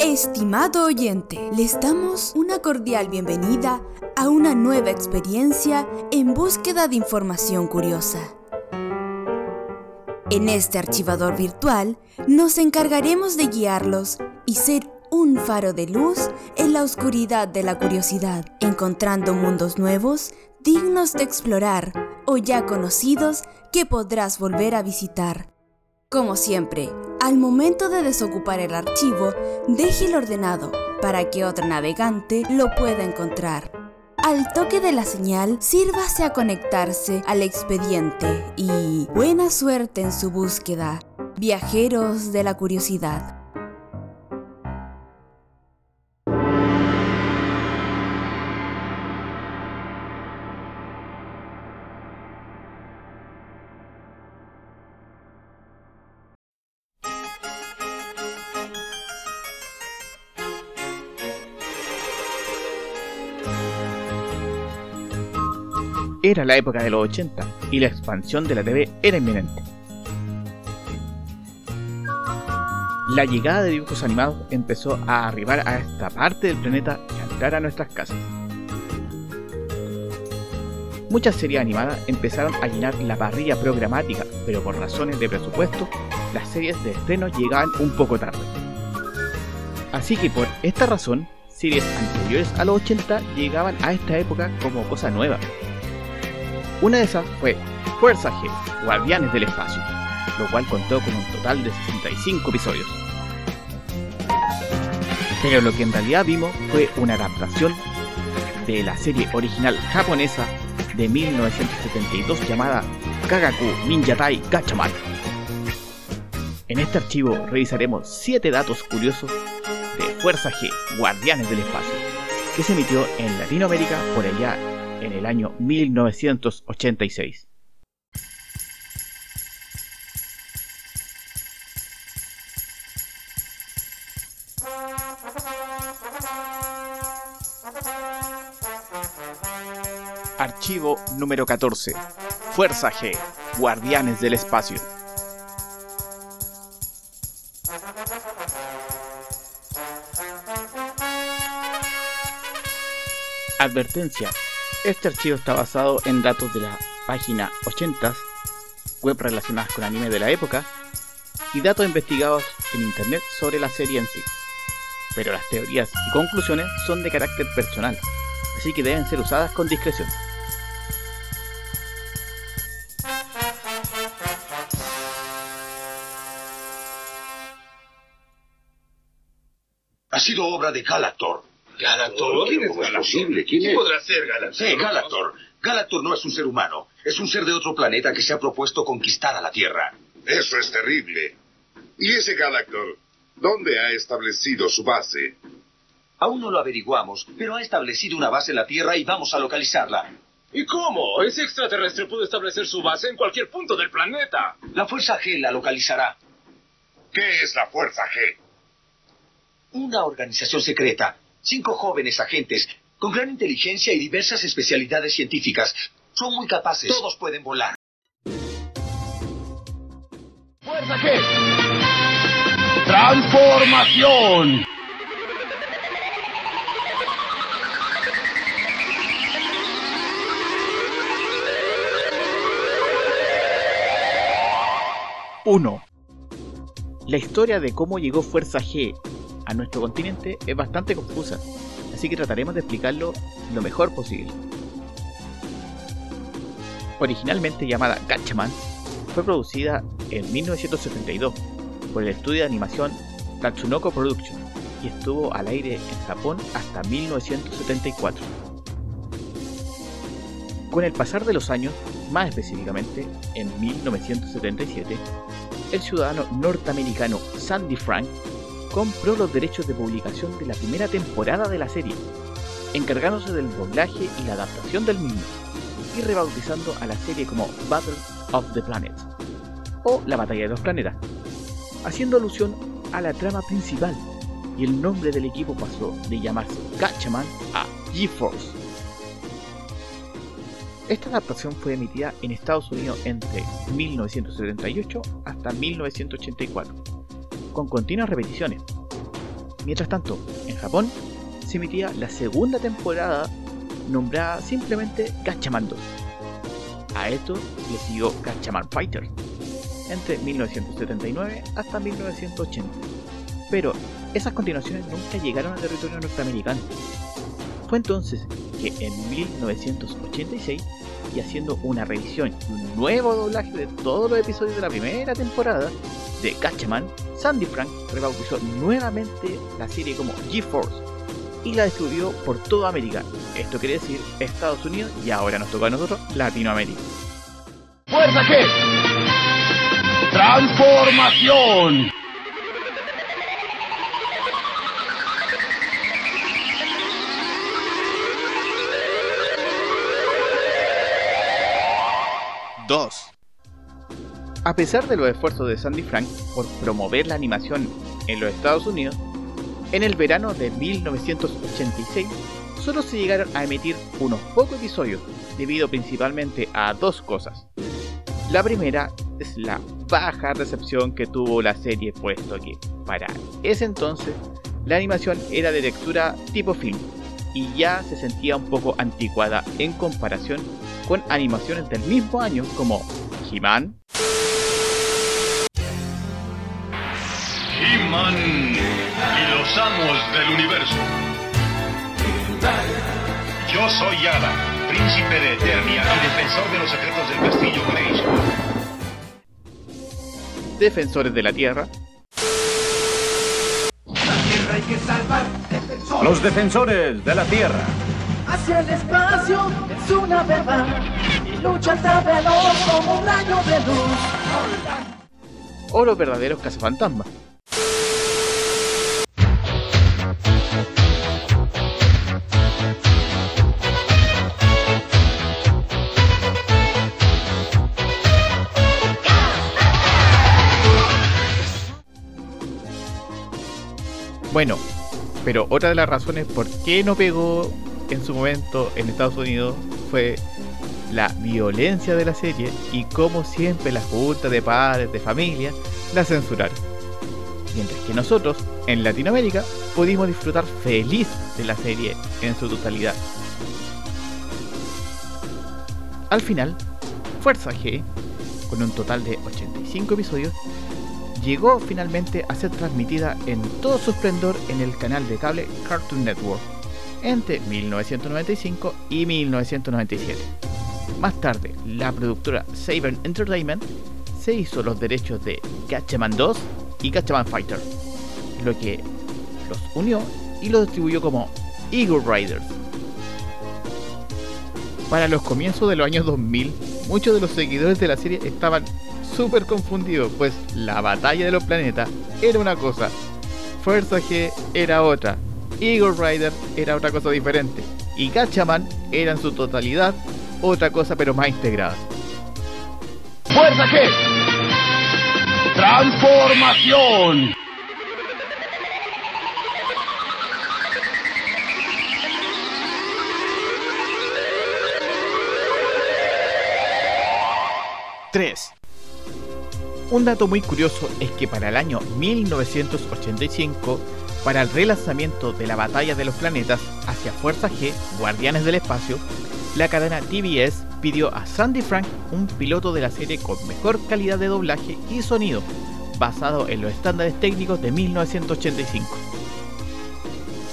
Estimado oyente, les damos una cordial bienvenida a una nueva experiencia en búsqueda de información curiosa. En este archivador virtual nos encargaremos de guiarlos y ser un faro de luz en la oscuridad de la curiosidad, encontrando mundos nuevos dignos de explorar o ya conocidos que podrás volver a visitar. Como siempre, al momento de desocupar el archivo, déjelo ordenado para que otro navegante lo pueda encontrar. Al toque de la señal, sírvase a conectarse al expediente y buena suerte en su búsqueda, viajeros de la curiosidad. Era la época de los 80 y la expansión de la TV era inminente. La llegada de dibujos animados empezó a arribar a esta parte del planeta y a entrar a nuestras casas. Muchas series animadas empezaron a llenar la parrilla programática, pero por razones de presupuesto, las series de estreno llegaban un poco tarde. Así que por esta razón, series anteriores a los 80 llegaban a esta época como cosa nueva, una de esas fue Fuerza G, Guardianes del Espacio, lo cual contó con un total de 65 episodios. Pero lo que en realidad vimos fue una adaptación de la serie original japonesa de 1972 llamada Kagaku Ninjatai Gachaman. En este archivo revisaremos 7 datos curiosos de Fuerza G, Guardianes del Espacio, que se emitió en Latinoamérica por allá en el año 1986. Archivo número 14. Fuerza G. Guardianes del Espacio. Advertencia. Este archivo está basado en datos de la página 80, web relacionadas con anime de la época, y datos investigados en internet sobre la serie en sí. Pero las teorías y conclusiones son de carácter personal, así que deben ser usadas con discreción. Ha sido obra de Galactor, ¿Galactor? ¿Quién es ¿Cómo posible? ¿Quién ¿Quién es? podrá ser Galactor? Sí, Galactor. Galactor no es un ser humano. Es un ser de otro planeta que se ha propuesto conquistar a la Tierra. Eso es terrible. ¿Y ese Galactor? ¿Dónde ha establecido su base? Aún no lo averiguamos, pero ha establecido una base en la Tierra y vamos a localizarla. ¿Y cómo? Ese extraterrestre puede establecer su base en cualquier punto del planeta. La Fuerza G la localizará. ¿Qué es la Fuerza G? Una organización secreta. Cinco jóvenes agentes con gran inteligencia y diversas especialidades científicas. Son muy capaces. Todos pueden volar. ¡Fuerza G! ¡Transformación! Uno. La historia de cómo llegó Fuerza G a nuestro continente es bastante confusa, así que trataremos de explicarlo lo mejor posible. Originalmente llamada Gatchaman, fue producida en 1972 por el estudio de animación Tatsunoko Production y estuvo al aire en Japón hasta 1974. Con el pasar de los años, más específicamente en 1977, el ciudadano norteamericano Sandy Frank compró los derechos de publicación de la primera temporada de la serie, encargándose del doblaje y la adaptación del mismo, y rebautizando a la serie como Battle of the Planets, o La Batalla de los Planetas, haciendo alusión a la trama principal, y el nombre del equipo pasó de llamarse Gatchaman a GeForce. Esta adaptación fue emitida en Estados Unidos entre 1978 hasta 1984, con continuas repeticiones. Mientras tanto, en Japón se emitía la segunda temporada nombrada simplemente Gatchaman 2. A esto le siguió Gatchaman Fighter entre 1979 hasta 1980. Pero esas continuaciones nunca llegaron al territorio norteamericano. Fue entonces que en 1986, y haciendo una revisión y un nuevo doblaje de todos los episodios de la primera temporada de Gatchaman, Sandy Frank rebautizó nuevamente la serie como G-Force y la distribuyó por toda América. Esto quiere decir Estados Unidos y ahora nos toca a nosotros Latinoamérica. ¡Fuerza G! ¡Transformación! Dos. A pesar de los esfuerzos de Sandy Frank por promover la animación en los Estados Unidos, en el verano de 1986 solo se llegaron a emitir unos pocos episodios, debido principalmente a dos cosas. La primera es la baja recepción que tuvo la serie, puesto que para ese entonces la animación era de lectura tipo film y ya se sentía un poco anticuada en comparación con animaciones del mismo año como He-Man, He-Man y los amos del universo. Yo soy Yada, príncipe de Eternia y defensor de los secretos del castillo Grayskull. Defensores de la Tierra, Los defensores de la Tierra. Hacia el espacio es una verdad. Lucha hasta veloz como un rayo de luz. o los verdaderos cazafantasmas. Bueno, pero otra de las razones por qué no pegó en su momento en Estados Unidos fue la violencia de la serie y como siempre las juntas de padres de familia la censuraron. Mientras que nosotros, en Latinoamérica, pudimos disfrutar feliz de la serie en su totalidad. Al final, Fuerza G, con un total de 85 episodios, llegó finalmente a ser transmitida en todo su esplendor en el canal de cable Cartoon Network entre 1995 y 1997. Más tarde, la productora Saber Entertainment se hizo los derechos de Gatchaman 2 y Gatchaman Fighter, lo que los unió y los distribuyó como Eagle Riders. Para los comienzos de los años 2000, muchos de los seguidores de la serie estaban súper confundidos, pues la batalla de los planetas era una cosa, Fuerza G era otra, Eagle Rider era otra cosa diferente, y Gatchaman era en su totalidad otra cosa pero más integrada. ¡Fuerza G! ¡Transformación! Tres. Un dato muy curioso es que para el año 1985, para el relanzamiento de la Batalla de los Planetas hacia Fuerza G, Guardianes del Espacio, la cadena TBS pidió a Sandy Frank un piloto de la serie con mejor calidad de doblaje y sonido, basado en los estándares técnicos de 1985.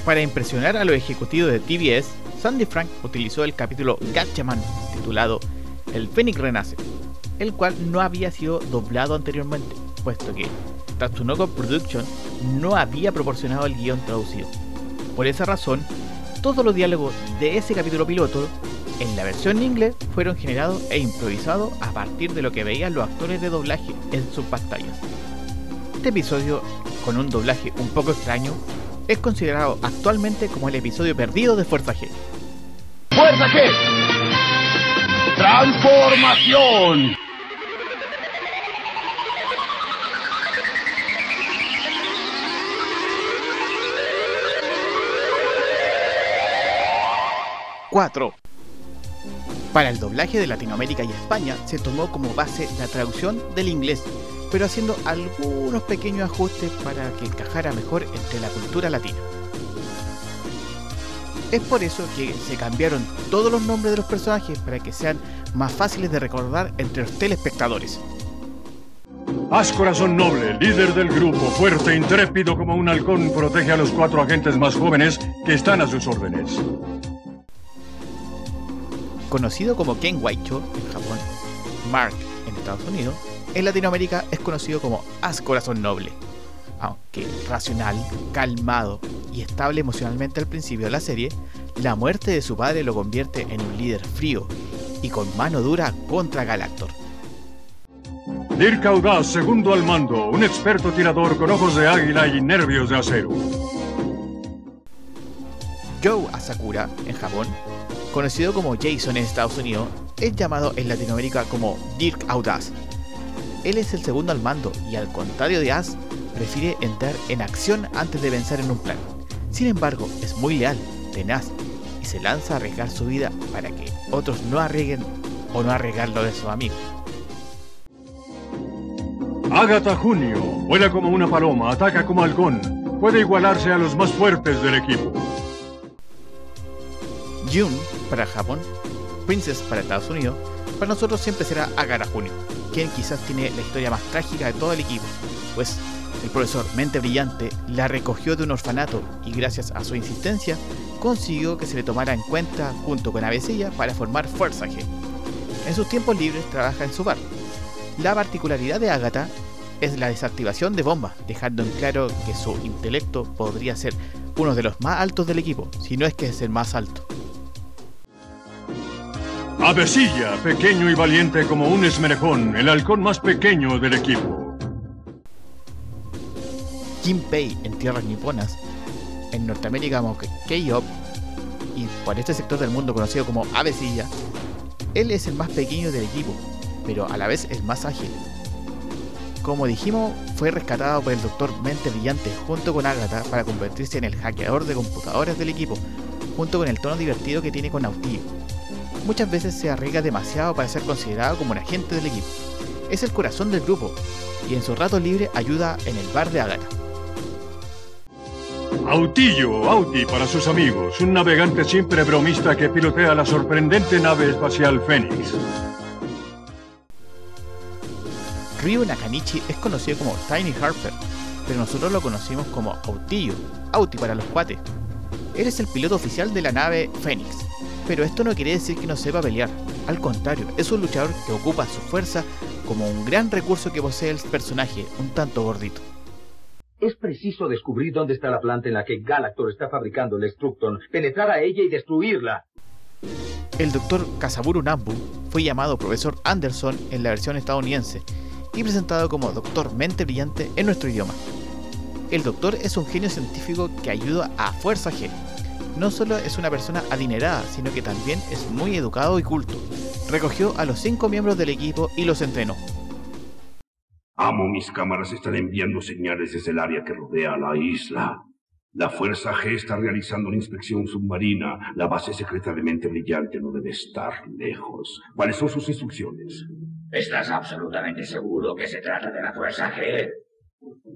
Para impresionar a los ejecutivos de TBS, Sandy Frank utilizó el capítulo Gatchaman, titulado El Fénix Renace, el cual no había sido doblado anteriormente, puesto que Tatsunoko Production no había proporcionado el guion traducido. Por esa razón, todos los diálogos de ese capítulo piloto en la versión en inglés fueron generados e improvisados a partir de lo que veían los actores de doblaje en sus pantallas. Este episodio, con un doblaje un poco extraño, es considerado actualmente como el episodio perdido de Fuerza G. ¡Fuerza G! ¡Transformación! ¡4! Para el doblaje de Latinoamérica y España se tomó como base la traducción del inglés, pero haciendo algunos pequeños ajustes para que encajara mejor entre la cultura latina. Es por eso que se cambiaron todos los nombres de los personajes para que sean más fáciles de recordar entre los telespectadores. Haz corazón noble, líder del grupo, fuerte intrépido como un halcón, protege a los cuatro agentes más jóvenes que están a sus órdenes. Conocido como Ken Waicho en Japón, Mark en Estados Unidos, en Latinoamérica es conocido como Haz corazón noble. Aunque racional, calmado y estable emocionalmente al principio de la serie, la muerte de su padre lo convierte en un líder frío y con mano dura contra Galactor. Dirk Audaz, segundo al mando, un experto tirador con ojos de águila y nervios de acero. Joe Asakura, en Japón, conocido como Jason en Estados Unidos, es llamado en Latinoamérica como Dirk Audaz. Él es el segundo al mando y al contrario de Az, prefiere entrar en acción antes de pensar en un plan. Sin embargo, es muy leal, tenaz y se lanza a arriesgar su vida para que otros no arriesguen o no arriesgar lo de sus amigos. Agatha Junio, vuela como una paloma, ataca como halcón, puede igualarse a los más fuertes del equipo. Jun para Japón, Princess para Estados Unidos, para nosotros siempre será Agatha Junio, quien quizás tiene la historia más trágica de todo el equipo, pues el profesor Mente Brillante la recogió de un orfanato y gracias a su insistencia consiguió que se le tomara en cuenta junto con Avesilla para formar Fuerza G. En sus tiempos libres trabaja en su bar. La particularidad de Agatha es la desactivación de bombas, dejando en claro que su intelecto podría ser uno de los más altos del equipo, si no es que es el más alto. Avesilla, pequeño y valiente como un esmerejón, el halcón más pequeño del equipo. Pei en tierras niponas, en Norteamérica como K-Op y por este sector del mundo conocido como Avesilla, él es el más pequeño del equipo, pero a la vez el más ágil. Como dijimos, fue rescatado por el Doctor Mente Brillante junto con Agatha para convertirse en el hackeador de computadores del equipo, junto con el tono divertido que tiene con Autillo. Muchas veces se arriesga demasiado para ser considerado como un agente del equipo. Es el corazón del grupo y en su rato libre ayuda en el bar de Agatha. Autillo, Auti para sus amigos, un navegante siempre bromista que pilotea la sorprendente nave espacial Fénix. Ryu Nakanichi es conocido como Tiny Harper, pero nosotros lo conocimos como Autillo, Auti para los cuates. Él es el piloto oficial de la nave Fénix, pero esto no quiere decir que no sepa pelear. Al contrario, es un luchador que ocupa su fuerza como un gran recurso que posee el personaje, un tanto gordito. Es preciso descubrir dónde está la planta en la que Galactor está fabricando el Structon, penetrar a ella y destruirla. El doctor Kasaburu Nambu fue llamado profesor Anderson en la versión estadounidense y presentado como Doctor Mente Brillante en nuestro idioma. El doctor es un genio científico que ayuda a Fuerza G. No solo es una persona adinerada, sino que también es muy educado y culto. Recogió a los cinco miembros del equipo y los entrenó. Amo, mis cámaras están enviando señales desde el área que rodea la isla. La Fuerza G está realizando una inspección submarina. La base secreta de Mente Brillante no debe estar lejos. ¿Cuáles son sus instrucciones? ¿Estás absolutamente seguro que se trata de la Fuerza G?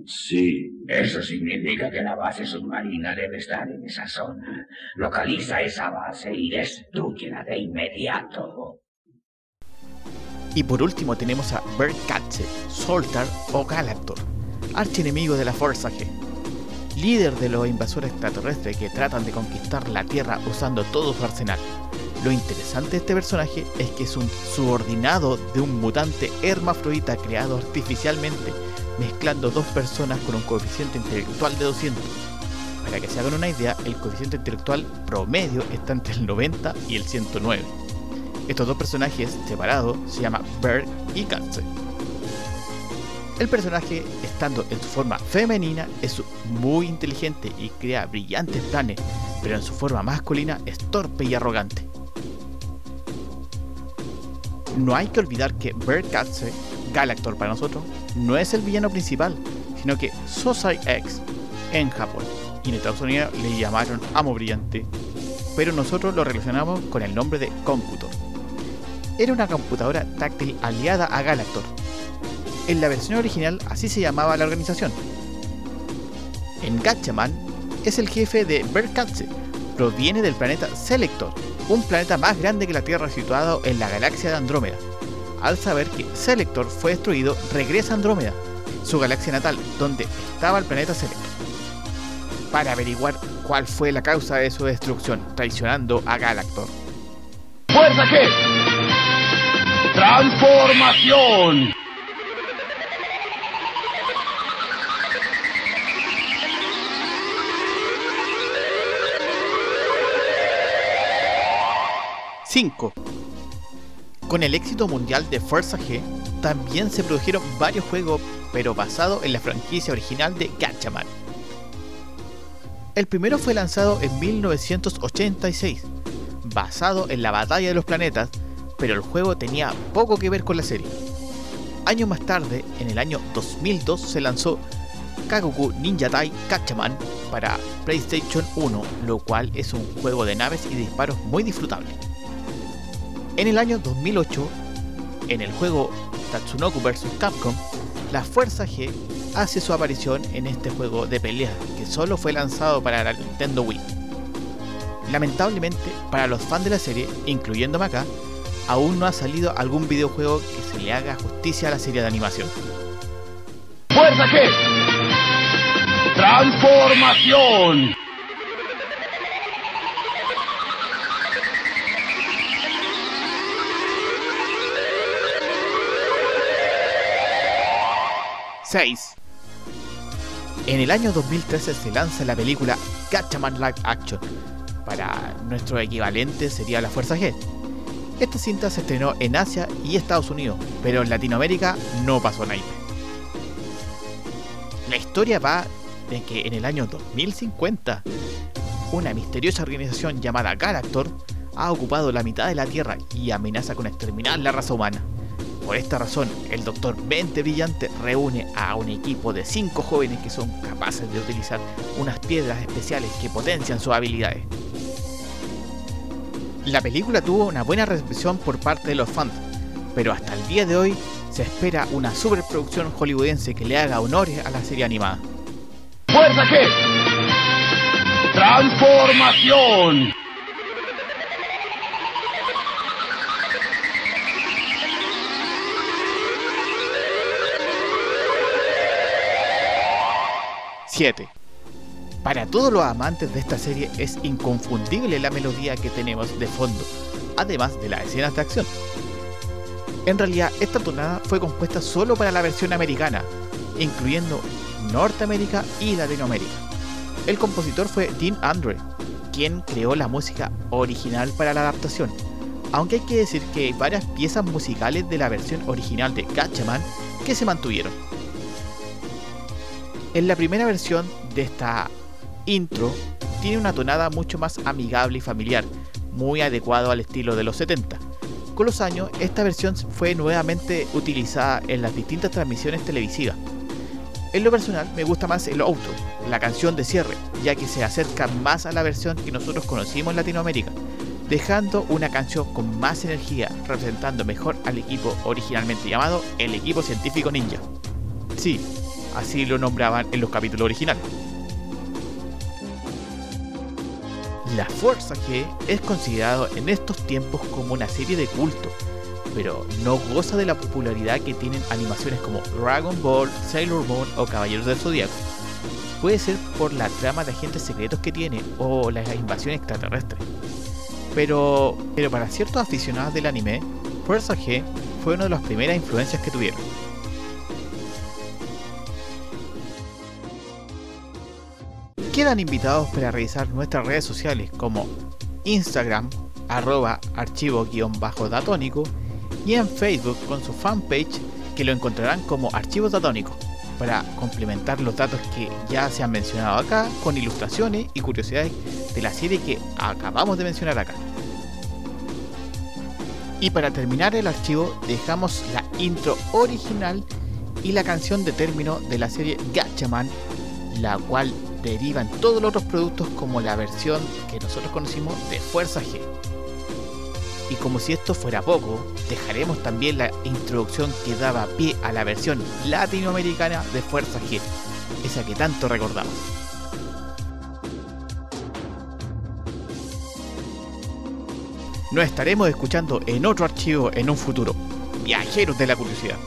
Sí. Eso significa que la base submarina debe estar en esa zona. Localiza esa base y destruyela de inmediato. Y por último tenemos a Katze, Soltar o Galactor, archienemigo de la Fuerza G. Líder de los invasores extraterrestres que tratan de conquistar la Tierra usando todo su arsenal. Lo interesante de este personaje es que es un subordinado de un mutante hermafrodita creado artificialmente, mezclando dos personas con un coeficiente intelectual de 200. Para que se hagan una idea, el coeficiente intelectual promedio está entre el 90 y el 109. Estos dos personajes separados se llaman Bird y Katze. El personaje, estando en su forma femenina, es muy inteligente y crea brillantes planes, pero en su forma masculina es torpe y arrogante. No hay que olvidar que Bird Katze, Galactor para nosotros, no es el villano principal, sino que Sosai X en Japón. Y en Estados Unidos le llamaron Amo Brillante, pero nosotros lo relacionamos con el nombre de Computor era una computadora táctil aliada a Galactor. En la versión original así se llamaba la organización. En Gatchaman es el jefe de Berkatze, proviene del planeta Selector, un planeta más grande que la Tierra situado en la galaxia de Andrómeda. Al saber que Selector fue destruido, regresa a Andrómeda, su galaxia natal, donde estaba el planeta Selector, para averiguar cuál fue la causa de su destrucción, traicionando a Galactor. ¡Fuerza G! ¡Transformación! ¡5! Con el éxito mundial de Fuerza G, también se produjeron varios juegos, pero basados en la franquicia original de Gatchaman. El primero fue lanzado en 1986, basado en la Batalla de los Planetas, pero el juego tenía poco que ver con la serie. Años más tarde, en el año 2002, se lanzó Kagoku Ninja Tai Gatchaman para PlayStation 1, lo cual es un juego de naves y disparos muy disfrutable. En el año 2008, en el juego Tatsunoku vs Capcom, la Fuerza G hace su aparición en este juego de pelea que solo fue lanzado para la Nintendo Wii. Lamentablemente, para los fans de la serie, incluyéndome acá, aún no ha salido algún videojuego que se le haga justicia a la serie de animación. ¡Fuerza G! ¡Transformación! ¡6! En el año 2013 se lanza la película Gatchaman Live Action. Para nuestro equivalente sería la Fuerza G. Esta cinta se estrenó en Asia y Estados Unidos, pero en Latinoamérica no pasó nada. La historia va de que en el año 2050, una misteriosa organización llamada Galactor ha ocupado la mitad de la Tierra y amenaza con exterminar la raza humana. Por esta razón, el Doctor Mente Brillante reúne a un equipo de 5 jóvenes que son capaces de utilizar unas piedras especiales que potencian sus habilidades. La película tuvo una buena recepción por parte de los fans, pero hasta el día de hoy se espera una superproducción hollywoodense que le haga honores a la serie animada. ¡Fuerza G! ¡Transformación! Para todos los amantes de esta serie es inconfundible la melodía que tenemos de fondo, además de las escenas de acción. En realidad, esta tonada fue compuesta solo para la versión americana, incluyendo Norteamérica y Latinoamérica. El compositor fue Dean Andre, quien creó la música original para la adaptación, aunque hay que decir que hay varias piezas musicales de la versión original de Gatchaman que se mantuvieron. En la primera versión de esta intro tiene una tonada mucho más amigable y familiar, muy adecuado al estilo de los 70. Con los años, esta versión fue nuevamente utilizada en las distintas transmisiones televisivas. En lo personal, me gusta más el outro, la canción de cierre, ya que se acerca más a la versión que nosotros conocimos en Latinoamérica, dejando una canción con más energía, representando mejor al equipo originalmente llamado el equipo científico ninja. Sí, así lo nombraban en los capítulos originales. La Fuerza G es considerado en estos tiempos como una serie de culto, pero no goza de la popularidad que tienen animaciones como Dragon Ball, Sailor Moon o Caballeros del Zodiaco. Puede ser por la trama de agentes secretos que tiene o la invasión extraterrestre. Pero, pero para ciertos aficionados del anime, Fuerza G fue una de las primeras influencias que tuvieron. Quedan invitados para revisar nuestras redes sociales como Instagram, arroba archivo-datónico y en Facebook con su fanpage que lo encontrarán como Archivos Datónicos para complementar los datos que ya se han mencionado acá con ilustraciones y curiosidades de la serie que acabamos de mencionar acá. Y para terminar el archivo dejamos la intro original y la canción de término de la serie Gatchaman, la cual derivan todos los otros productos como la versión que nosotros conocimos de Fuerza G. Y como si esto fuera poco, dejaremos también la introducción que daba pie a la versión latinoamericana de Fuerza G, esa que tanto recordamos. Nos estaremos escuchando en otro archivo en un futuro. Viajeros de la curiosidad.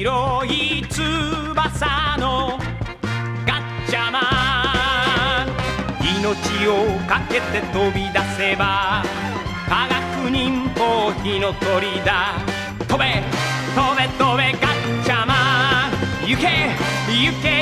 広い翼のガッチャマン。命をかけて飛び出せば科学忍法火の鳥だ。飛べ飛べ飛べガッチャマン。行け行け。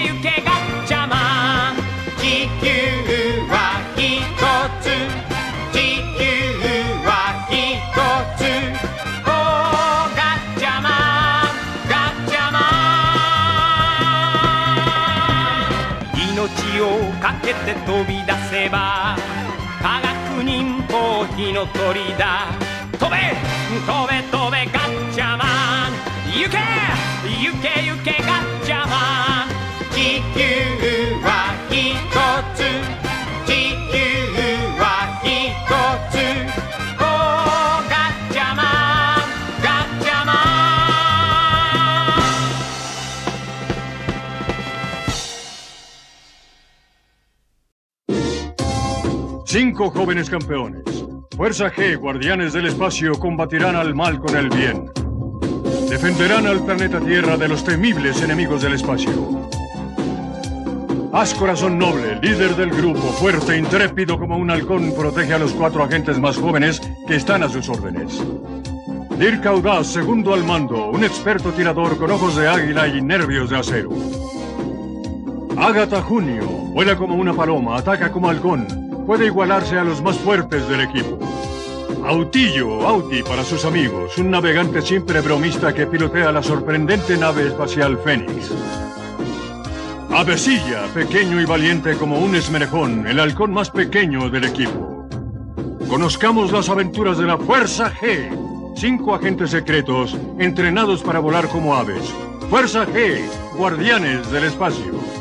命をかけて飛び出せば科学忍法火の鳥だ。飛べ飛べ飛べガッチャマン。行け行け行けガッチャマン。地球 Cinco jóvenes campeones. Fuerza G, guardianes del espacio, combatirán al mal con el bien. Defenderán al planeta Tierra de los temibles enemigos del espacio. Haz corazón noble, líder del grupo, fuerte intrépido como un halcón, protege a los cuatro agentes más jóvenes que están a sus órdenes. Dirk Audaz, segundo al mando, un experto tirador con ojos de águila y nervios de acero. Agatha Junio, vuela como una paloma, ataca como halcón, puede igualarse a los más fuertes del equipo. Autillo, Auti para sus amigos, un navegante siempre bromista que pilotea la sorprendente nave espacial Fénix. Avesilla, pequeño y valiente como un esmerejón, el halcón más pequeño del equipo. Conozcamos las aventuras de la Fuerza G, cinco agentes secretos entrenados para volar como aves. Fuerza G, guardianes del espacio.